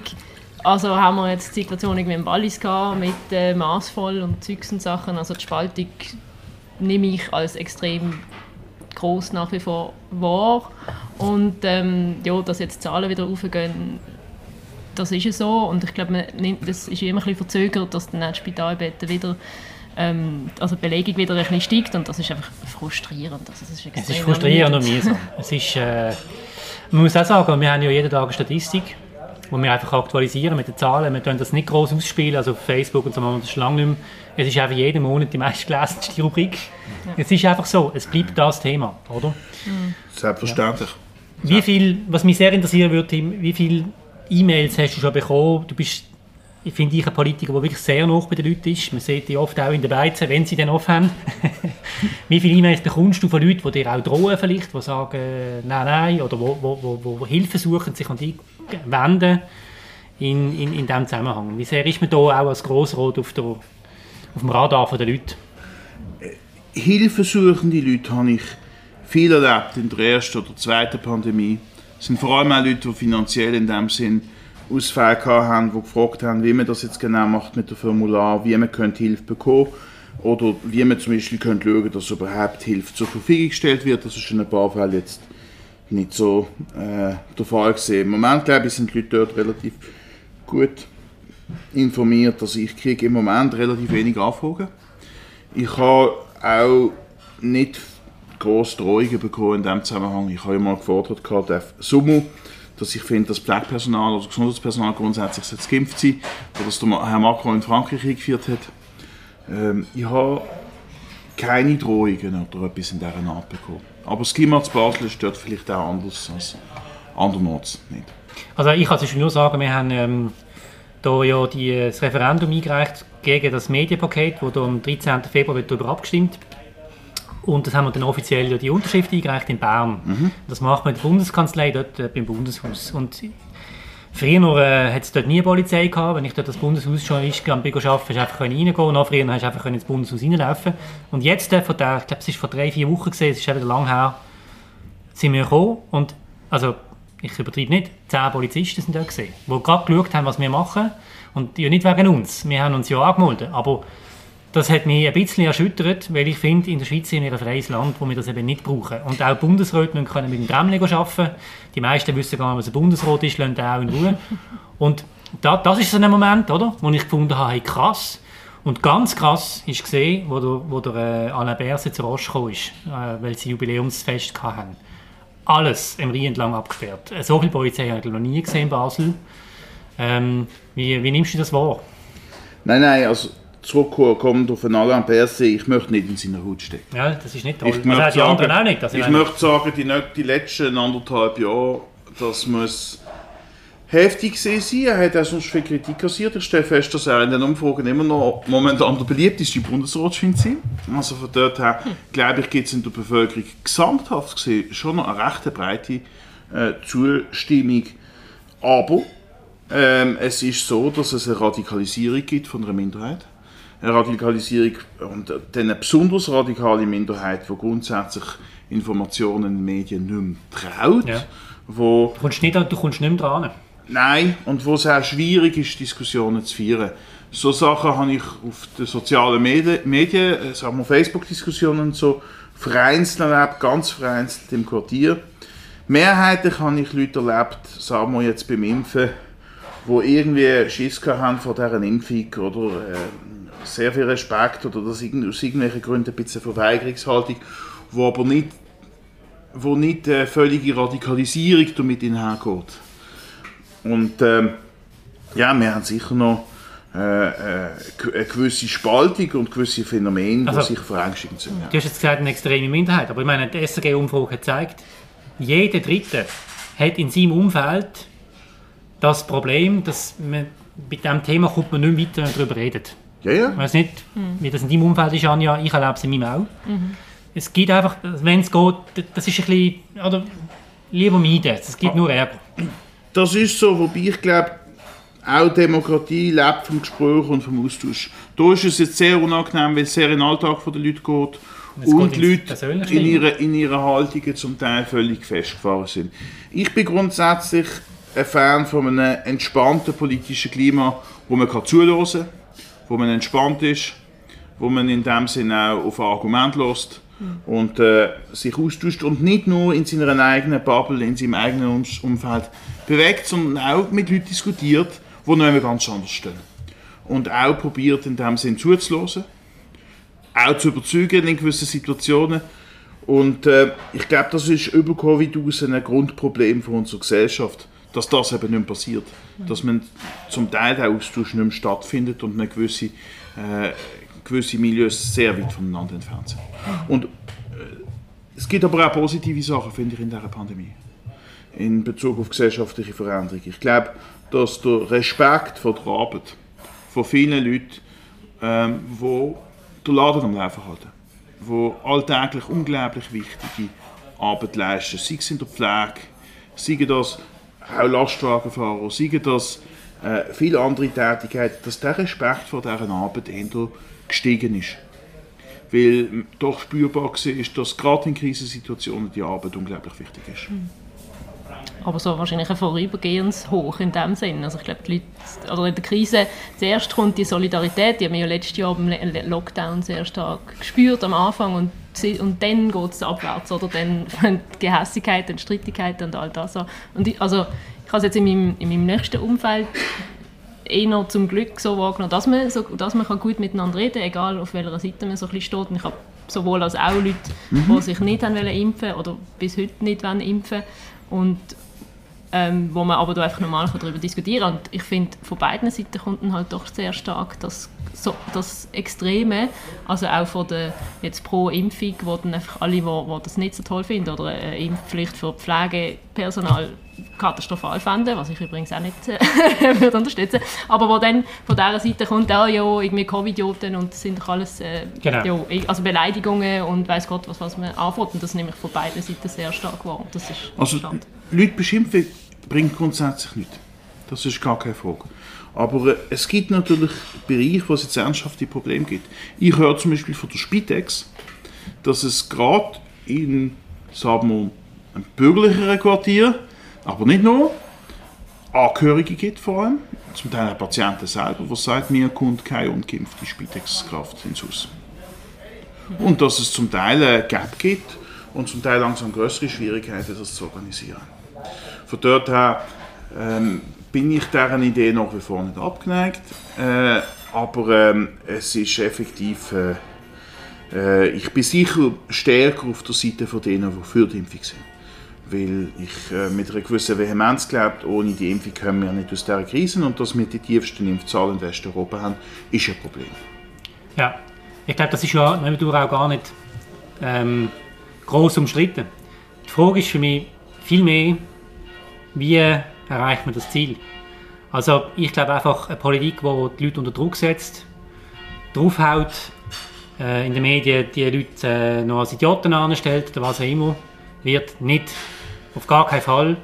also haben wir jetzt die Situation irgendwie im Wallis gehabt, mit äh, maßvoll und Zeugs und Sachen. Also die Spaltung nehme ich als extrem groß nach wie vor wahr. Und ähm, ja, dass jetzt die Zahlen wieder aufgehen, das ist ja so. Und ich glaube, das ist immer ein bisschen verzögert, dass dann die Spitalbetten wieder ähm, also die Belegung wieder ein bisschen steigt und das ist einfach frustrierend. Also, ist es ist frustrierend und mühsam. es ist, äh, man muss auch sagen, wir haben ja jeden Tag eine Statistik wo wir einfach aktualisieren mit den Zahlen. Wir können das nicht groß ausspielen, also auf Facebook und so, machen wir das schon lange nicht mehr. Es ist einfach jeden Monat die meistgelesenste Rubrik. Ja. Es ist einfach so, es bleibt das Thema, oder? Mhm. Selbstverständlich. Ja. Wie viel, was mich sehr interessieren würde, Tim, wie viele E-Mails hast du schon bekommen? Du bist, ich finde ich, ein Politiker, der wirklich sehr nah bei den Leuten ist. Man sieht die oft auch in den Beizen, wenn sie dann offen haben. wie viele E-Mails bekommst du von Leuten, die dir auch drohen vielleicht, die sagen, nein, nein, oder wo, wo, wo, wo Hilfe suchen, sich an dich wenden. in, in, in diesem Zusammenhang? Wie sehr ist man da auch als Grossrot auf, der, auf dem Radar der Leute? Hilfesuchende Leute habe ich viel erlebt in der ersten oder zweiten Pandemie. Es sind vor allem auch Leute, die finanziell in dem Sinn Ausfälle haben, die gefragt haben, wie man das jetzt genau macht mit dem Formular, wie man könnte Hilfe bekommen oder wie man zum Beispiel könnte schauen, dass überhaupt Hilfe zur Verfügung gestellt wird. Das ist in ein paar Fällen jetzt nicht so äh, der Fall gesehen. Im Moment, glaube ich, sind die Leute dort relativ gut informiert. Also ich kriege im Moment relativ wenig Anfragen. Ich habe auch nicht grosse Drohungen bekommen in diesem Zusammenhang. Ich habe mal gefordert, der Sumu, dass ich finde, dass Pflegepersonal oder Gesundheitspersonal grundsätzlich geimpft sein oder dass der Herr Macron in Frankreich eingeführt hat. Ähm, ich habe keine Drohungen oder etwas in dieser Art bekommen. Aber das Klima zu Basel ist dort vielleicht auch anders als andernorts nicht. Also ich kann nur sagen, wir haben ähm, da ja die, das Referendum eingereicht gegen das Medienpaket, das am 13. Februar darüber abgestimmt und das haben wir dann offiziell ja die Unterschrift eingereicht in Bern. Mhm. Das macht man in der Bundeskanzlei dort äh, beim Bundeshaus. Und früher äh, hat es dort nie Polizei gehabt. Wenn ich dort das Bundeshaus schon ist, arbeiten konnte, du einfach reingehen können. Noch früher hast du einfach ins Bundeshaus reinlaufen Und jetzt, äh, vor der, ich glaube, es ist vor drei, vier Wochen es ist wieder lang her, sind wir gekommen und also ich übertreibe nicht, zehn Polizisten sind da gesehen, die gerade geschaut haben, was wir machen. Und ja nicht wegen uns, wir haben uns ja angemeldet, aber das hat mich ein bisschen erschüttert, weil ich finde, in der Schweiz sind wir ein freies Land, wo wir das eben nicht brauchen. Und auch Bundesräte können mit dem Gremlin arbeiten. Die meisten wissen gar nicht, was ein Bundesrat ist, lassen auch in Ruhe. Und da, das ist so ein Moment, oder, wo ich gefunden habe, hey, krass. Und ganz krass ist gesehen, wo der, wo der äh, Alain Berset zu Roche ist, äh, weil sie Jubiläumsfest hatten. Alles im Rhein entlang abgesperrt. Äh, so viel Polizei habe ich noch nie gesehen in Basel. Ähm, wie, wie nimmst du das wahr? Nein, nein, also zurückkommt auf einen Alain Berset, ich möchte nicht in seiner Haut stecken. Ja, das ist nicht toll. Ich das möchte die anderen auch nicht. Ich, möchte sagen, die, die letzten anderthalb Jahre, das muss heftig sein. Er hat auch sonst viel Kritik kassiert. Ich stelle fest, dass er in den Umfragen immer noch momentan der beliebteste Bundesrat scheint zu sein. Also von dort her, glaube ich, gibt es in der Bevölkerung gesamthaft gesehen schon noch eine recht breite äh, Zustimmung. Aber ähm, es ist so, dass es eine Radikalisierung gibt von einer Minderheit Radikalisierung und dann eine besonders radikale Minderheit, die grundsätzlich Informationen in den Medien nicht mehr traut. Ja. Wo, du, kommst nicht, du kommst nicht mehr dran. Nein, und wo es auch schwierig ist, Diskussionen zu führen. So Sachen habe ich auf den sozialen Medien, Medien äh, sagen wir Facebook-Diskussionen so, vereinzelt erlebt, ganz vereinzelt im Quartier. Mehrheitlich habe ich Leute erlebt, sagen wir jetzt beim Impfen, wo irgendwie Schiss haben vor dieser Impfung oder äh, sehr viel Respekt oder aus irgendwelchen Gründen ein bisschen Verweigerungshaltung, wo aber nicht, wo nicht eine völlige Radikalisierung damit einhergeht. Und ähm, ja, wir haben sicher noch äh, äh, eine gewisse Spaltung und gewisse Phänomene, also, die sich verängstigend sind. Ja. Du hast jetzt gesagt, eine extreme Minderheit, aber ich meine, die SRG-Umfrage hat gezeigt, jeder Dritte hat in seinem Umfeld das Problem, dass man mit diesem Thema kommt man nicht weiter darüber redet. Ja, ja. Ich weiß nicht, wie das in deinem Umfeld ist, Anja. Ich erlebe es in meinem auch. Mhm. Es gibt einfach, wenn es geht, das ist ein bisschen, oder lieber meiden. Es gibt nur Ärger. Das ist so, wobei ich glaube, auch Demokratie lebt vom Gespräch und vom Austausch. Da ist es jetzt sehr unangenehm, weil es sehr in den Alltag der Leute geht es und die Leute in ihrer, in ihrer Haltung zum Teil völlig festgefahren sind. Ich bin grundsätzlich ein Fan von einem entspannten politischen Klima, wo man kann zuhören kann wo man entspannt ist, wo man in dem Sinne auch auf Argument lässt und äh, sich austauscht und nicht nur in seiner eigenen Bubble, in seinem eigenen Umfeld bewegt, sondern auch mit Leuten diskutiert, die noch ganz anders stehen. Und auch probiert in dem Sinne zuzulassen, auch zu überzeugen in gewissen Situationen. Und äh, ich glaube, das ist über Covid aus ein Grundproblem für unsere Gesellschaft dass das eben nicht mehr passiert. Dass man zum Teil der Austausch nicht mehr stattfindet und eine gewisse, äh, gewisse Milieus sehr weit voneinander entfernt sind. Und äh, es gibt aber auch positive Sachen, finde ich, in dieser Pandemie. In Bezug auf gesellschaftliche Veränderung. Ich glaube, dass der Respekt vor der Arbeit von vielen Leuten, ähm, die den Laden am Laufen halten, die alltäglich unglaublich wichtige Arbeit leisten, sei es in der Pflege, sei das auch Lastwagenfahrer, seien das äh, viele andere Tätigkeiten, dass der Respekt vor dieser Arbeit eher gestiegen ist. Weil doch spürbar war, dass gerade in Krisensituationen die Arbeit unglaublich wichtig ist. Mhm aber so wahrscheinlich ein vorübergehendes Hoch in dem Sinn. Also ich glaube, die Leute, oder in der Krise zuerst kommt die Solidarität, die haben wir ja letztes Jahr beim Lockdown sehr stark gespürt am Anfang und, und dann geht es abwärts oder dann die Gehässigkeit und Streitigkeiten und all das. Und ich, also ich habe es jetzt in meinem, in meinem nächsten Umfeld eher zum Glück so wahrgenommen, dass man, so, dass man gut miteinander reden kann, egal auf welcher Seite man so ein bisschen steht. Und ich habe sowohl als auch Leute, mhm. die sich nicht haben impfen oder bis heute nicht impfen wollen. Und ähm, wo man aber da einfach normal darüber diskutieren kann. Und ich finde, von beiden Seiten kommt dann halt doch sehr stark das, so, das Extreme, also auch von der jetzt pro Impfung, wo dann einfach alle, die, das nicht so toll finden oder eine Impfpflicht für Pflegepersonal katastrophal fänden, was ich übrigens auch nicht äh, würde unterstützen aber wo dann von dieser Seite kommt, ah, ja, irgendwie Covid-Idioten und das sind doch alles äh, genau. ja, also Beleidigungen und weiß Gott, was, was man anfängt und das nehme ich von beiden Seiten sehr stark wahr. Das ist also. Leute beschimpfen bringt grundsätzlich nichts. Das ist gar keine Frage. Aber äh, es gibt natürlich Bereiche, wo es jetzt ernsthafte Probleme gibt. Ich höre zum Beispiel von der Spitex, dass es gerade in sagen wir, einem bürgerlicheren Quartier, aber nicht nur, Angehörige gibt vor allem, zum Teil auch Patienten selber, die sagen, mir kommt keine ungeimpfte Spitex-Kraft ins Haus. Und dass es zum Teil ein Gap gibt und zum Teil langsam größere Schwierigkeiten, das zu organisieren. Von dort her ähm, bin ich deren Idee nach wie vor nicht abgeneigt. Äh, aber ähm, es ist effektiv, äh, äh, ich bin sicher stärker auf der Seite von denen, die für die Impfung sind. Weil ich äh, mit einer gewissen Vehemenz glaube, ohne die Impfung kommen wir nicht aus dieser Krise und dass wir die tiefsten Impfzahlen in Westeuropa haben, ist ein Problem. Ja, ich glaube, das ist ja auch gar nicht ähm, groß umstritten. Die Frage ist für mich viel mehr, wie erreicht man das Ziel? Also ich glaube einfach eine Politik, die die Leute unter Druck setzt, draufhaut, äh, in den Medien die Leute äh, noch als Idioten anstellt oder was auch immer, wird nicht auf gar keinen Fall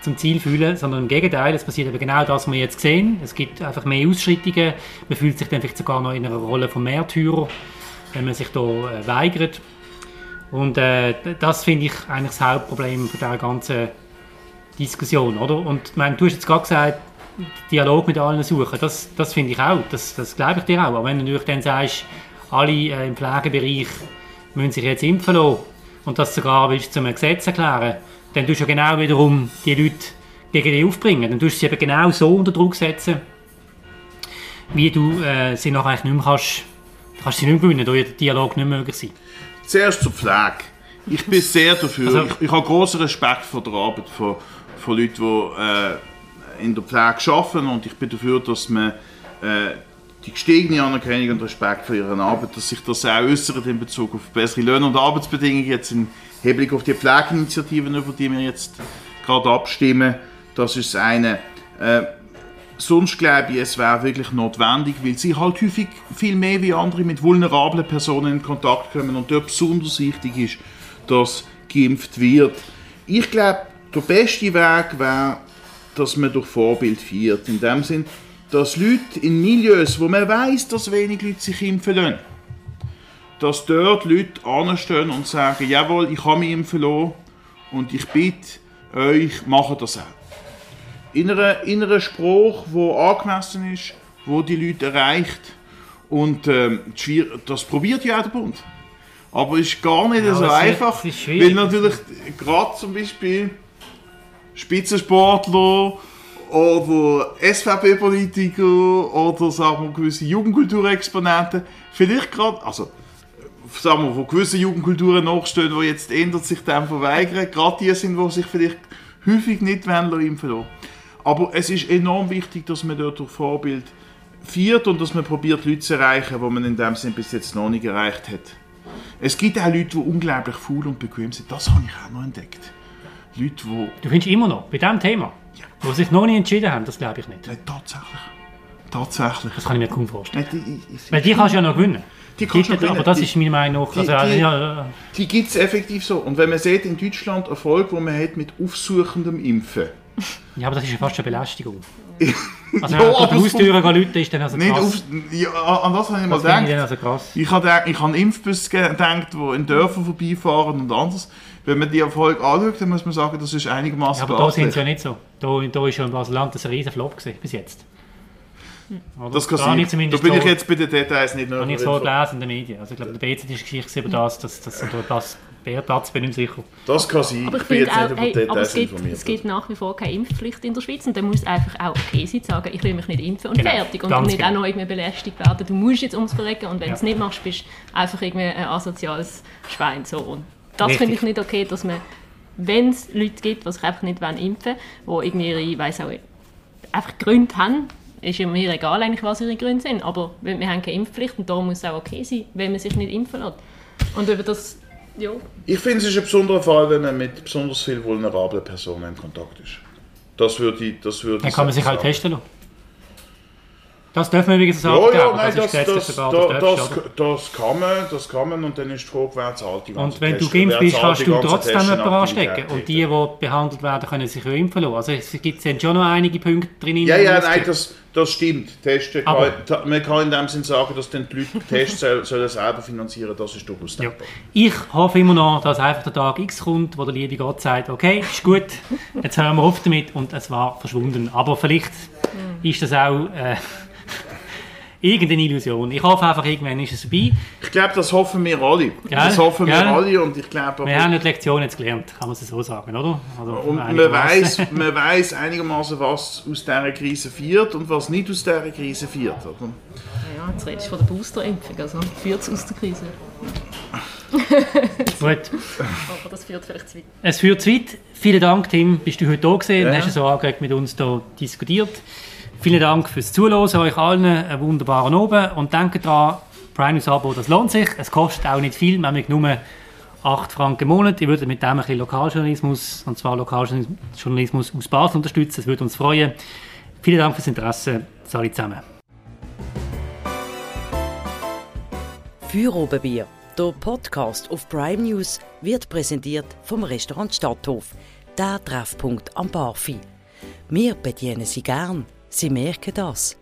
zum Ziel fühlen, sondern im Gegenteil, es passiert eben genau das, was wir jetzt sehen. Es gibt einfach mehr Ausschreitungen, man fühlt sich dann vielleicht sogar noch in einer Rolle von Märtyrer, wenn man sich da äh, weigert. Und äh, das finde ich eigentlich das Hauptproblem von dieser ganzen Diskussion, oder? Und ich du hast jetzt gerade gesagt, Dialog mit allen suchen, das, das finde ich auch, das, das glaube ich dir auch. Aber wenn du natürlich dann sagst, alle äh, im Pflegebereich müssen sich jetzt impfen lassen und das sogar willst zum Gesetz erklären, dann tust du ja genau wiederum die Leute gegen dich aufbringen. Dann tust du sie eben genau so unter Druck setzen, wie du äh, sie nachher eigentlich nicht mehr kannst, kannst sie nicht mehr gewinnen, da der Dialog nicht möglich sein. Zuerst zur Pflege. Ich bin sehr dafür. Also, ich, ich habe großen Respekt vor der Arbeit von von Leuten, die äh, in der Pflege arbeiten und ich bin dafür, dass man äh, die gestiegene Anerkennung und Respekt für ihre Arbeit, dass sich das auch äußert in Bezug auf bessere Löhne und Arbeitsbedingungen, jetzt im Hinblick auf die Pflegeinitiativen, über die wir jetzt gerade abstimmen, das ist das eine. Äh, sonst glaube ich, es wäre wirklich notwendig, weil sie halt häufig viel mehr wie andere mit vulnerablen Personen in Kontakt kommen und dort besonders wichtig ist, dass geimpft wird. Ich glaube, der beste Weg wäre, dass man durch Vorbild feiert. In dem Sinn, dass Leute in Milieus, wo man weiß, dass wenig Leute sich impfen lassen, dass dort Leute anstehen und sagen, jawohl, ich habe mich impfen lassen und ich bitte euch, macht das auch. In einem, in einem Spruch, der angemessen ist, wo die Leute erreicht und ähm, das probiert ja auch der Bund. Aber es ist gar nicht ja, so einfach, weil natürlich gerade zum Beispiel Spitzensportler oder SVP-Politiker oder sagen wir gewisse Jugendkulturexponenten vielleicht gerade, also sagen wir, wo gewisse Jugendkulturen nachstehen, die jetzt ändert sich dem verweigern, gerade die sind, die sich vielleicht häufig nicht impfen lassen. Aber es ist enorm wichtig, dass man dort durch Vorbild feiert und dass man probiert, Leute zu erreichen, die man in dem Sinn bis jetzt noch nicht erreicht hat. Es gibt auch Leute, die unglaublich faul und bequem sind. Das habe ich auch noch entdeckt. Leute, die... Du findest immer noch, bei diesem Thema, ja. wo sich noch nicht entschieden haben, das glaube ich nicht. Nein, tatsächlich. Tatsächlich. Das kann ich mir kaum vorstellen. Nein, die, Weil die kannst du ja noch gewinnen. Die kannst du aber das ist meine Meinung nach. Also, die, ja, die gibt es effektiv so. Und wenn man sieht in Deutschland Erfolg, wo man hat mit aufsuchendem Impfen, Ja, aber das ist ja fast eine Belästigung. Also Ja, aber die es Haustüre läuten, ist dann also Nicht krass. auf, ja, an das habe ich mal finde ich gedacht. also krass. Ich habe ich habe an Impfbus gedacht, die in Dörfern vorbeifahren und anders. Wenn man die Erfolg anschaut, dann muss man sagen, das ist Ja, einigermaßen aber da sind sie ja nicht so. Da, da ist ja in Basel-Land ein riesen Flop gewesen, bis jetzt. Oder? Das kann Da sein. ich Da zumindest bin ich so- jetzt bei den Details nicht Habe ich so informiert. gelesen in den Medien. Also ich glaube, der BZ ist Geschichte über das, dass das und das Bärplatz bin ich nicht sicher. Das kann sein. Aber ich ich bin finde jetzt nicht auch, über hey, die aber es Details gibt, informiert. es gibt nach wie vor keine Impfpflicht in der Schweiz und dann muss es einfach auch okay sein zu sagen, ich will mich nicht impfen und Genau, fertig und ganz nicht genau. auch noch irgendwie belästigt werden. Du musst jetzt ums Verrecken und wenn du Ja. es nicht machst, bist du einfach irgendwie ein asoziales Schwein. So. Und das finde ich nicht okay, dass man, wenn es Leute gibt, die sich einfach nicht impfen wollen, die irgendwie ihre, weiss auch, einfach Gründe haben, ist ja mir egal eigentlich, was ihre Gründe sind, aber wir wir haben keine Impfpflicht und da muss es auch okay sein, wenn man sich nicht impfen lässt. Und über das, ja, Ich finde, es ist ein besonderer Fall, wenn man mit besonders vielen vulnerablen Personen in Kontakt ist. Das würde ich, das würde Dann kann man sich halt sagen. testen lassen. Das dürfen wir übrigens sagen. Ja, ja, nein, das, das, das, das, oder? das, kann man, das kann man und dann ist die Frage, wer zahlt die ganze Und wenn du geimpft bist, kannst du trotzdem jemanden anstecken. Und die, die behandelt werden, können sich ja impfen lassen. Also es gibt sind schon noch einige Punkte drin. Ja, ja, nein, das, das stimmt. Testen Aber- kann, man kann in dem Sinn sagen, dass dann die Leute Tests soll- sollen selber finanzieren das ist durchaus Ja. Ich hoffe immer noch, dass einfach der Tag X kommt, wo der liebe Gott sagt, okay, ist gut, jetzt hören wir auf damit und es war verschwunden. Aber vielleicht ist das auch äh, irgendeine Illusion. Ich hoffe einfach, irgendwann ist es vorbei. Ich glaube, das hoffen wir alle. Das hoffen wir Gell? alle und ich glaube Wir haben die Lektion jetzt gelernt, kann man es so sagen, oder? Also, Und man weiß, man weiß einigermaßen, was aus dieser Krise wird und was nicht aus dieser Krise wird. Oder? ja jetzt redest du von der Boosterimpfung, also führt es aus der Krise. Gut, Aber das führt vielleicht zu weit. es führt zu weit. Vielen Dank, Tim, bist du heute da gewesen und Ja. hast so angeregt mit uns hier diskutiert. Vielen Dank fürs Zuhören, euch allen einen wunderbaren Abend und denkt dran, Prime News Abo, das lohnt sich. Es kostet auch nicht viel, nämlich nur 8 Franken im Monat. Ihr würdet mit dem ein bisschen Lokaljournalismus, und zwar Lokaljournalismus aus Basel unterstützen. Das würde uns freuen. Vielen Dank fürs Interesse. Alle zusammen. Feuerobenbier, der Podcast auf Prime News, wird präsentiert vom Restaurant Stadthof, der Treffpunkt am Barfi. Wir bedienen Sie gern, Sie merken das.